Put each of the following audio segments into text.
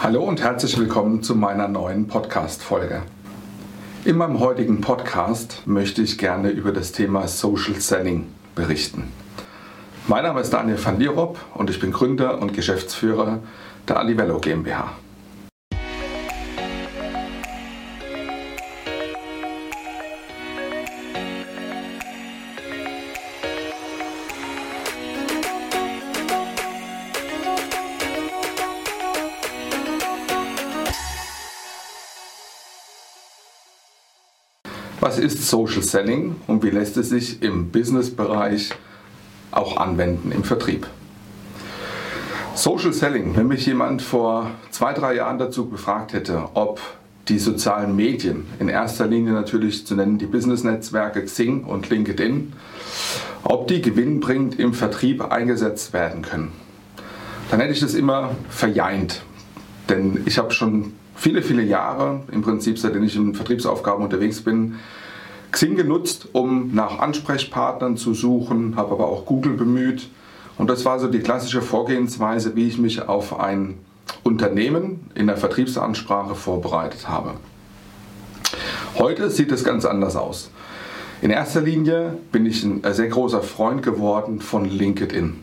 Hallo und herzlich willkommen zu meiner neuen Podcast-Folge. In meinem heutigen Podcast möchte ich gerne über das Thema Social Selling berichten. Mein Name ist Daniel van Lierop und ich bin Gründer und Geschäftsführer der Alivello GmbH. Was ist Social Selling und wie lässt es sich im Business-Bereich auch anwenden im Vertrieb? Social Selling, wenn mich jemand vor zwei, drei Jahren dazu befragt hätte, ob die sozialen Medien, in erster Linie natürlich zu nennen die Business-Netzwerke Xing und LinkedIn, ob die gewinnbringend im Vertrieb eingesetzt werden können, dann hätte ich das immer verjeint. Denn ich habe schon viele, viele Jahre, im Prinzip seitdem ich in Vertriebsaufgaben unterwegs bin, Xing genutzt, um nach Ansprechpartnern zu suchen, habe aber auch Google bemüht. Und das war so die klassische Vorgehensweise, wie ich mich auf ein Unternehmen in der Vertriebsansprache vorbereitet habe. Heute sieht es ganz anders aus. In erster Linie bin ich ein sehr großer Freund geworden von LinkedIn.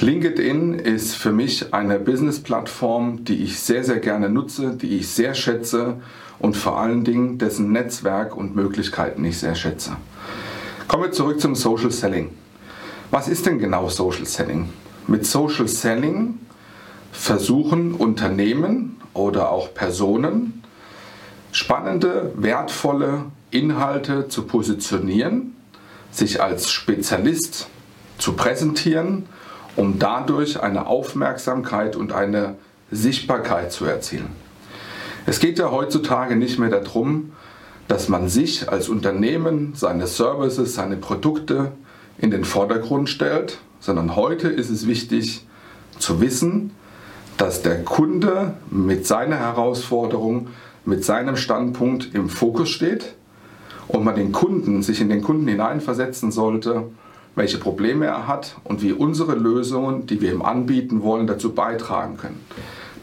LinkedIn ist für mich eine Business-Plattform, die ich sehr, sehr gerne nutze, die ich sehr schätze und vor allen Dingen dessen Netzwerk und Möglichkeiten ich sehr schätze. Kommen wir zurück zum Social Selling. Was ist denn genau Social Selling? Mit Social Selling versuchen Unternehmen oder auch Personen spannende, wertvolle Inhalte zu positionieren, sich als Spezialist zu präsentieren um dadurch eine Aufmerksamkeit und eine Sichtbarkeit zu erzielen. Es geht ja heutzutage nicht mehr darum, dass man sich als Unternehmen, seine Services, seine Produkte in den Vordergrund stellt, sondern heute ist es wichtig zu wissen, dass der Kunde mit seiner Herausforderung, mit seinem Standpunkt im Fokus steht und man den Kunden, sich in den Kunden hineinversetzen sollte welche Probleme er hat und wie unsere Lösungen, die wir ihm anbieten wollen, dazu beitragen können.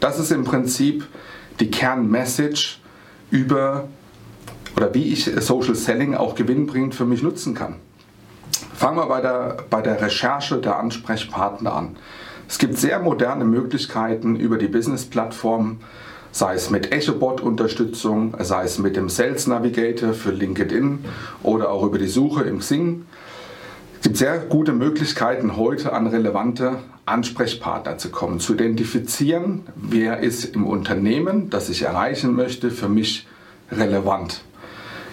Das ist im Prinzip die Kernmessage über oder wie ich Social Selling auch gewinnbringend für mich nutzen kann. Fangen wir bei der, bei der Recherche der Ansprechpartner an. Es gibt sehr moderne Möglichkeiten über die Business-Plattform, sei es mit EchoBot-Unterstützung, sei es mit dem Sales Navigator für LinkedIn oder auch über die Suche im Xing gibt sehr gute Möglichkeiten, heute an relevante Ansprechpartner zu kommen, zu identifizieren, wer ist im Unternehmen, das ich erreichen möchte, für mich relevant.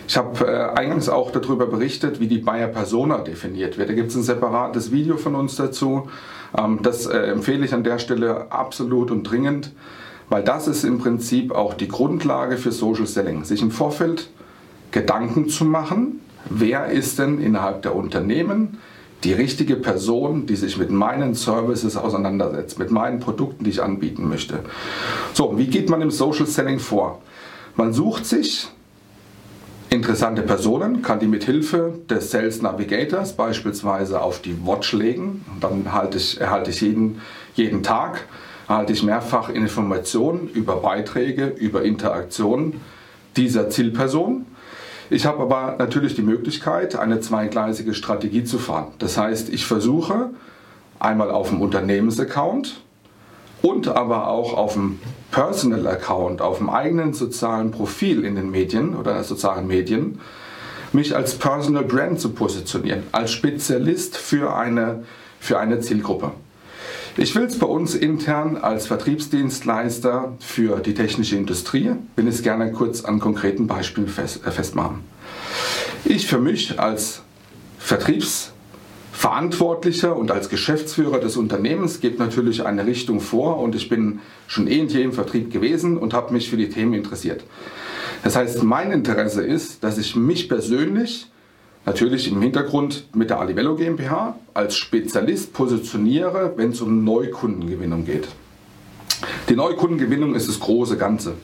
Ich habe äh, eingangs auch darüber berichtet, wie die Bayer Persona definiert wird. Da gibt es ein separates Video von uns dazu. Ähm, das äh, empfehle ich an der Stelle absolut und dringend, weil das ist im Prinzip auch die Grundlage für Social Selling. Sich im Vorfeld Gedanken zu machen, wer ist denn innerhalb der Unternehmen die richtige Person, die sich mit meinen Services auseinandersetzt, mit meinen Produkten, die ich anbieten möchte. So, wie geht man im Social Selling vor? Man sucht sich interessante Personen, kann die mit Hilfe des Sales Navigators beispielsweise auf die Watch legen. Dann erhalte ich, erhalte ich jeden, jeden Tag erhalte ich mehrfach Informationen über Beiträge, über Interaktionen dieser Zielperson. Ich habe aber natürlich die Möglichkeit, eine zweigleisige Strategie zu fahren. Das heißt, ich versuche einmal auf dem Unternehmensaccount und aber auch auf dem Personal Account, auf dem eigenen sozialen Profil in den Medien oder sozialen Medien, mich als Personal Brand zu positionieren, als Spezialist für eine, für eine Zielgruppe. Ich will es bei uns intern als Vertriebsdienstleister für die technische Industrie, will es gerne kurz an konkreten Beispielen fest, äh, festmachen. Ich für mich als Vertriebsverantwortlicher und als Geschäftsführer des Unternehmens gebe natürlich eine Richtung vor und ich bin schon eh und je im Vertrieb gewesen und habe mich für die Themen interessiert. Das heißt, mein Interesse ist, dass ich mich persönlich natürlich im Hintergrund mit der Alivello GmbH als Spezialist positioniere, wenn es um Neukundengewinnung geht. Die Neukundengewinnung ist das große Ganze.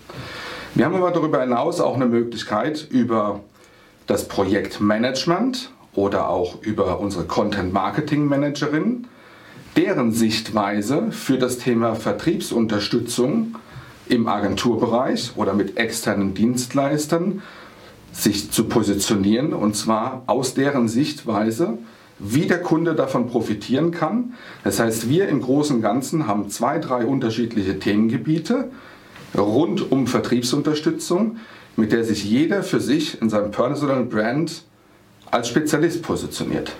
Wir haben aber darüber hinaus auch eine Möglichkeit über das Projektmanagement oder auch über unsere Content Marketing Managerin, deren Sichtweise für das Thema Vertriebsunterstützung im Agenturbereich oder mit externen Dienstleistern sich zu positionieren und zwar aus deren Sichtweise, wie der Kunde davon profitieren kann. Das heißt, wir im Großen und Ganzen haben zwei, drei unterschiedliche Themengebiete rund um Vertriebsunterstützung, mit der sich jeder für sich in seinem Personal Brand als Spezialist positioniert.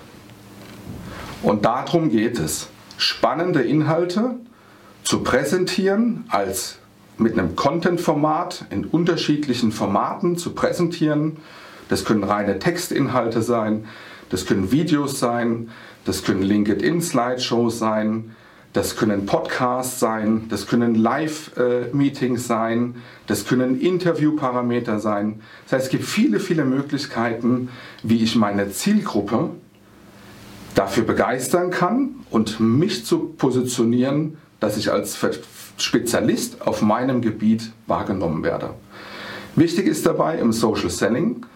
Und darum geht es, spannende Inhalte zu präsentieren als mit einem Content-Format in unterschiedlichen Formaten zu präsentieren. Das können reine Textinhalte sein, das können Videos sein, das können LinkedIn-Slideshows sein, das können Podcasts sein, das können Live-Meetings sein, das können Interviewparameter sein. Das heißt, es gibt viele, viele Möglichkeiten, wie ich meine Zielgruppe dafür begeistern kann und mich zu positionieren, dass ich als Spezialist auf meinem Gebiet wahrgenommen werde. Wichtig ist dabei im Social Selling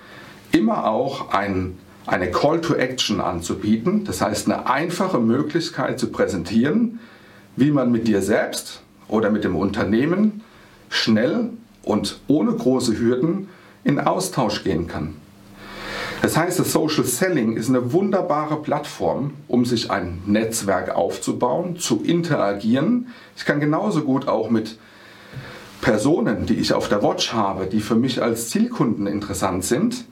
immer auch ein, eine Call to Action anzubieten, das heißt eine einfache Möglichkeit zu präsentieren, wie man mit dir selbst oder mit dem Unternehmen schnell und ohne große Hürden in Austausch gehen kann. Das heißt, das Social Selling ist eine wunderbare Plattform, um sich ein Netzwerk aufzubauen, zu interagieren. Ich kann genauso gut auch mit Personen, die ich auf der Watch habe, die für mich als Zielkunden interessant sind,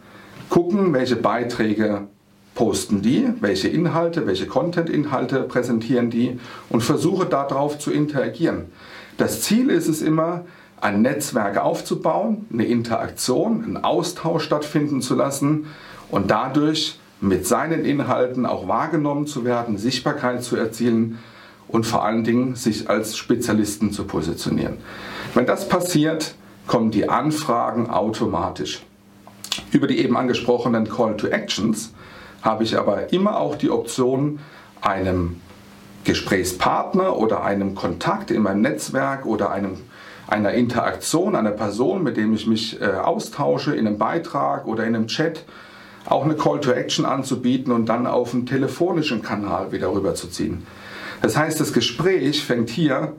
gucken, welche Beiträge posten die, welche Inhalte, welche Content-Inhalte präsentieren die und versuche darauf zu interagieren. Das Ziel ist es immer, ein Netzwerk aufzubauen, eine Interaktion, einen Austausch stattfinden zu lassen und dadurch mit seinen Inhalten auch wahrgenommen zu werden, Sichtbarkeit zu erzielen und vor allen Dingen sich als Spezialisten zu positionieren. Wenn das passiert, kommen die Anfragen automatisch. Über die eben angesprochenen Call to Actions habe ich aber immer auch die Option, einem Gesprächspartner oder einem Kontakt in meinem Netzwerk oder einem, einer Interaktion, einer Person, mit dem ich mich äh, austausche, in einem Beitrag oder in einem Chat, auch eine Call to Action anzubieten und dann auf einen telefonischen Kanal wieder rüberzuziehen. Das heißt, das Gespräch fängt hier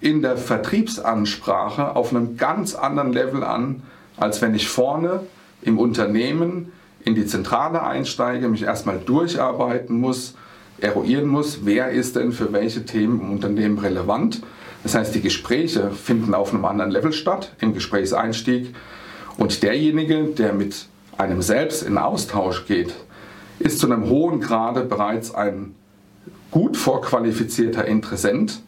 in der Vertriebsansprache auf einem ganz anderen Level an, als wenn ich vorne im Unternehmen in die Zentrale einsteige, mich erstmal durcharbeiten muss, eruieren muss, wer ist denn für welche Themen im Unternehmen relevant. Das heißt, die Gespräche finden auf einem anderen Level statt, im Gesprächseinstieg. Und derjenige, der mit einem selbst in Austausch geht, ist zu einem hohen Grade bereits ein gut vorqualifizierter Interessent,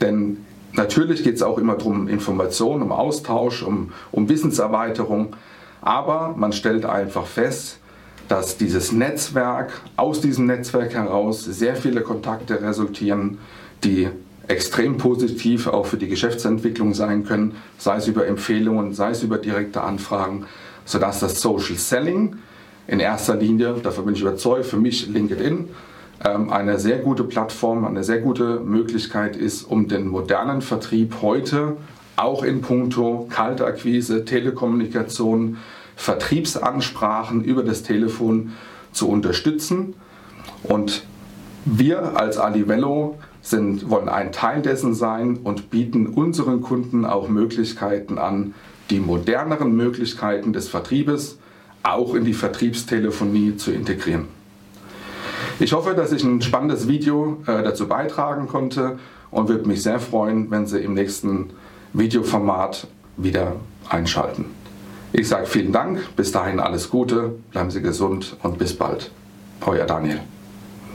denn natürlich geht es auch immer darum, Informationen, um Austausch, um, um Wissenserweiterung, aber man stellt einfach fest, dass dieses Netzwerk, aus diesem Netzwerk heraus sehr viele Kontakte resultieren, die extrem positiv auch für die Geschäftsentwicklung sein können, sei es über Empfehlungen, sei es über direkte Anfragen, sodass das Social Selling in erster Linie, dafür bin ich überzeugt, für mich LinkedIn ähm, eine sehr gute Plattform, eine sehr gute Möglichkeit ist, um den modernen Vertrieb heute auch in puncto Kaltakquise, Telekommunikation, Vertriebsansprachen über das Telefon zu unterstützen. Und wir als Alivello sind, wollen ein Teil dessen sein und bieten unseren Kunden auch Möglichkeiten an, die moderneren Möglichkeiten des Vertriebes auch in die Vertriebstelefonie zu integrieren. Ich hoffe, dass ich ein spannendes Video äh, dazu beitragen konnte und würde mich sehr freuen, wenn Sie im nächsten Videoformat wieder einschalten. Ich sage vielen Dank, bis dahin alles Gute, bleiben Sie gesund und bis bald. Euer Daniel.